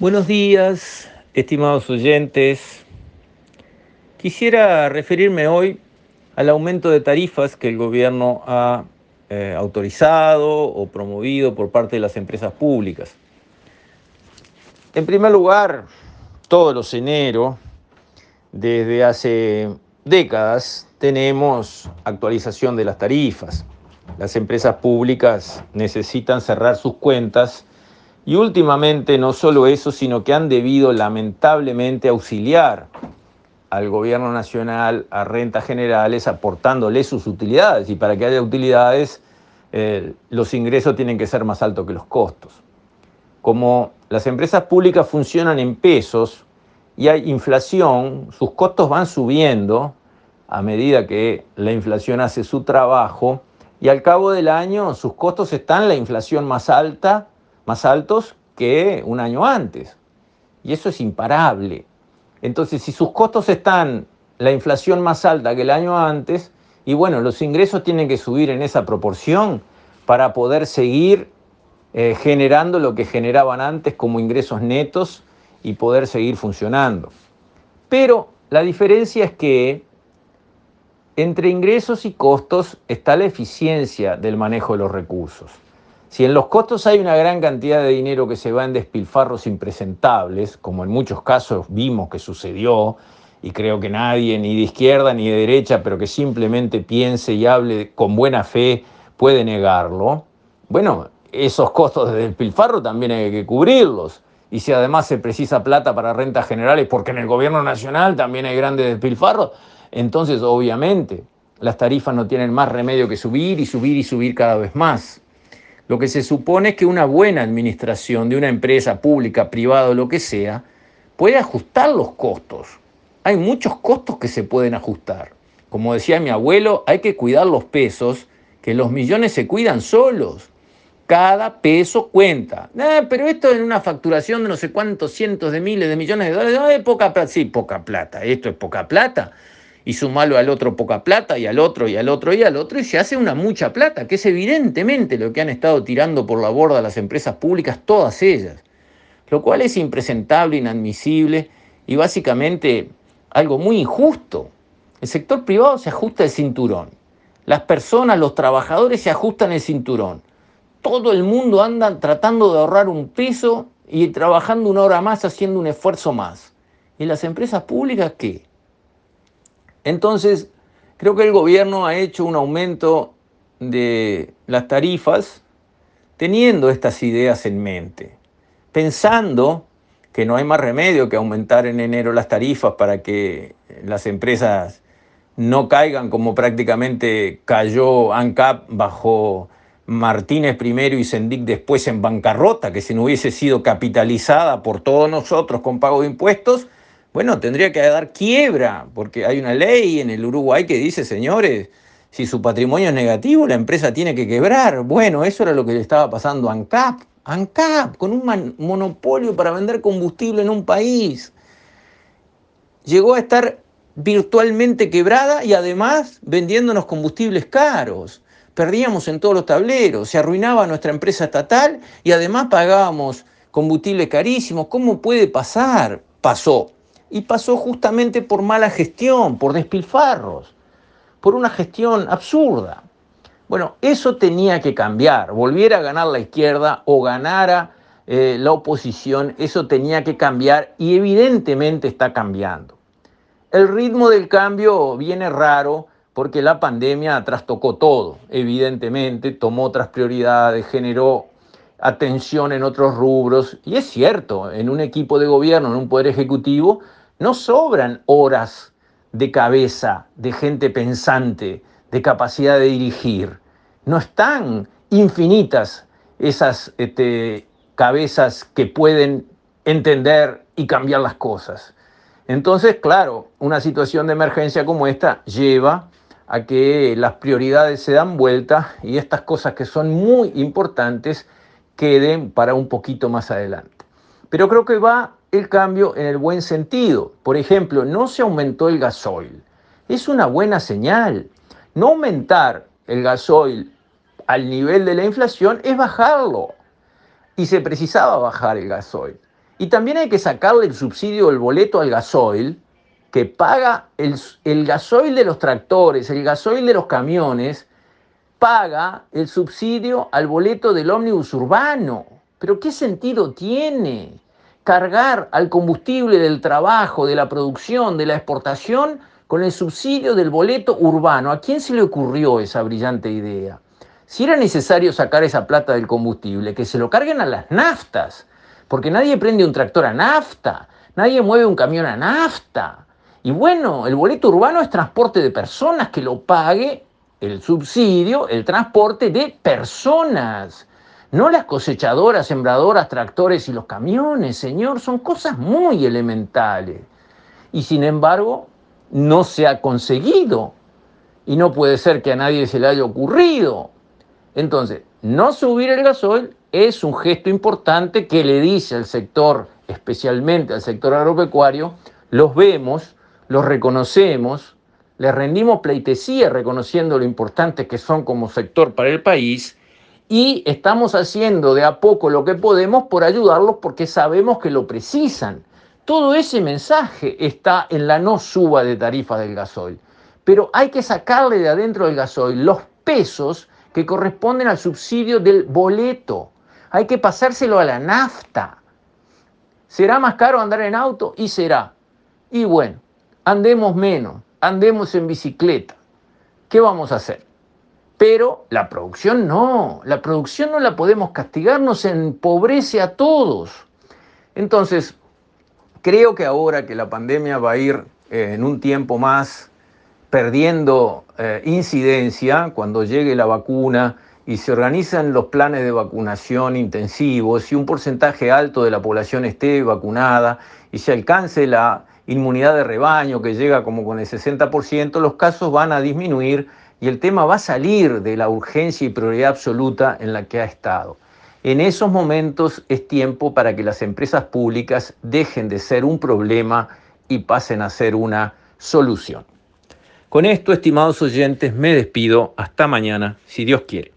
Buenos días, estimados oyentes. Quisiera referirme hoy al aumento de tarifas que el gobierno ha eh, autorizado o promovido por parte de las empresas públicas. En primer lugar, todos los enero, desde hace décadas, tenemos actualización de las tarifas. Las empresas públicas necesitan cerrar sus cuentas y últimamente no solo eso, sino que han debido lamentablemente auxiliar al gobierno nacional, a rentas generales, aportándole sus utilidades. Y para que haya utilidades, eh, los ingresos tienen que ser más altos que los costos. Como las empresas públicas funcionan en pesos y hay inflación, sus costos van subiendo a medida que la inflación hace su trabajo y al cabo del año sus costos están la inflación más alta, más altos que un año antes. Y eso es imparable. Entonces, si sus costos están la inflación más alta que el año antes, y bueno, los ingresos tienen que subir en esa proporción para poder seguir eh, generando lo que generaban antes como ingresos netos y poder seguir funcionando. Pero la diferencia es que entre ingresos y costos está la eficiencia del manejo de los recursos. Si en los costos hay una gran cantidad de dinero que se va en despilfarros impresentables, como en muchos casos vimos que sucedió, y creo que nadie, ni de izquierda ni de derecha, pero que simplemente piense y hable con buena fe, puede negarlo, bueno, esos costos de despilfarro también hay que cubrirlos. Y si además se precisa plata para rentas generales, porque en el gobierno nacional también hay grandes despilfarros, entonces obviamente las tarifas no tienen más remedio que subir y subir y subir cada vez más. Lo que se supone es que una buena administración de una empresa pública, privada o lo que sea, puede ajustar los costos. Hay muchos costos que se pueden ajustar. Como decía mi abuelo, hay que cuidar los pesos, que los millones se cuidan solos. Cada peso cuenta. Eh, pero esto en una facturación de no sé cuántos cientos de miles de millones de dólares, es poca plata. Sí, poca plata. Esto es poca plata y sumarlo al otro poca plata y al otro y al otro y al otro y se hace una mucha plata, que es evidentemente lo que han estado tirando por la borda las empresas públicas, todas ellas, lo cual es impresentable, inadmisible y básicamente algo muy injusto. El sector privado se ajusta el cinturón, las personas, los trabajadores se ajustan el cinturón, todo el mundo anda tratando de ahorrar un peso y trabajando una hora más, haciendo un esfuerzo más. ¿Y las empresas públicas qué? Entonces, creo que el gobierno ha hecho un aumento de las tarifas teniendo estas ideas en mente, pensando que no hay más remedio que aumentar en enero las tarifas para que las empresas no caigan como prácticamente cayó ANCAP bajo Martínez primero y Sendic después en bancarrota, que si no hubiese sido capitalizada por todos nosotros con pago de impuestos, bueno, tendría que dar quiebra, porque hay una ley en el Uruguay que dice, señores, si su patrimonio es negativo, la empresa tiene que quebrar. Bueno, eso era lo que le estaba pasando a ANCAP. ANCAP, con un monopolio para vender combustible en un país. Llegó a estar virtualmente quebrada y además vendiéndonos combustibles caros. Perdíamos en todos los tableros, se arruinaba nuestra empresa estatal y además pagábamos combustible carísimo. ¿Cómo puede pasar? Pasó y pasó justamente por mala gestión, por despilfarros, por una gestión absurda. Bueno, eso tenía que cambiar, volviera a ganar la izquierda o ganara eh, la oposición, eso tenía que cambiar y evidentemente está cambiando. El ritmo del cambio viene raro porque la pandemia trastocó todo, evidentemente, tomó otras prioridades, generó atención en otros rubros y es cierto, en un equipo de gobierno, en un poder ejecutivo, no sobran horas de cabeza, de gente pensante, de capacidad de dirigir. No están infinitas esas este, cabezas que pueden entender y cambiar las cosas. Entonces, claro, una situación de emergencia como esta lleva a que las prioridades se dan vuelta y estas cosas que son muy importantes queden para un poquito más adelante. Pero creo que va el cambio en el buen sentido. Por ejemplo, no se aumentó el gasoil. Es una buena señal. No aumentar el gasoil al nivel de la inflación es bajarlo. Y se precisaba bajar el gasoil. Y también hay que sacarle el subsidio del boleto al gasoil, que paga el, el gasoil de los tractores, el gasoil de los camiones, paga el subsidio al boleto del ómnibus urbano. Pero ¿qué sentido tiene cargar al combustible del trabajo, de la producción, de la exportación, con el subsidio del boleto urbano? ¿A quién se le ocurrió esa brillante idea? Si era necesario sacar esa plata del combustible, que se lo carguen a las naftas, porque nadie prende un tractor a nafta, nadie mueve un camión a nafta. Y bueno, el boleto urbano es transporte de personas, que lo pague el subsidio, el transporte de personas. No las cosechadoras, sembradoras, tractores y los camiones, señor, son cosas muy elementales. Y sin embargo, no se ha conseguido. Y no puede ser que a nadie se le haya ocurrido. Entonces, no subir el gasoil es un gesto importante que le dice al sector, especialmente al sector agropecuario, los vemos, los reconocemos, les rendimos pleitesía reconociendo lo importante que son como sector para el país y estamos haciendo de a poco lo que podemos por ayudarlos porque sabemos que lo precisan. Todo ese mensaje está en la no suba de tarifas del gasoil. Pero hay que sacarle de adentro del gasoil los pesos que corresponden al subsidio del boleto. Hay que pasárselo a la nafta. ¿Será más caro andar en auto? Y será. Y bueno, andemos menos, andemos en bicicleta. ¿Qué vamos a hacer? Pero la producción no, la producción no la podemos castigar, nos empobrece a todos. Entonces, creo que ahora que la pandemia va a ir eh, en un tiempo más perdiendo eh, incidencia, cuando llegue la vacuna y se organizan los planes de vacunación intensivos y un porcentaje alto de la población esté vacunada y se alcance la inmunidad de rebaño que llega como con el 60%, los casos van a disminuir y el tema va a salir de la urgencia y prioridad absoluta en la que ha estado. En esos momentos es tiempo para que las empresas públicas dejen de ser un problema y pasen a ser una solución. Con esto, estimados oyentes, me despido. Hasta mañana, si Dios quiere.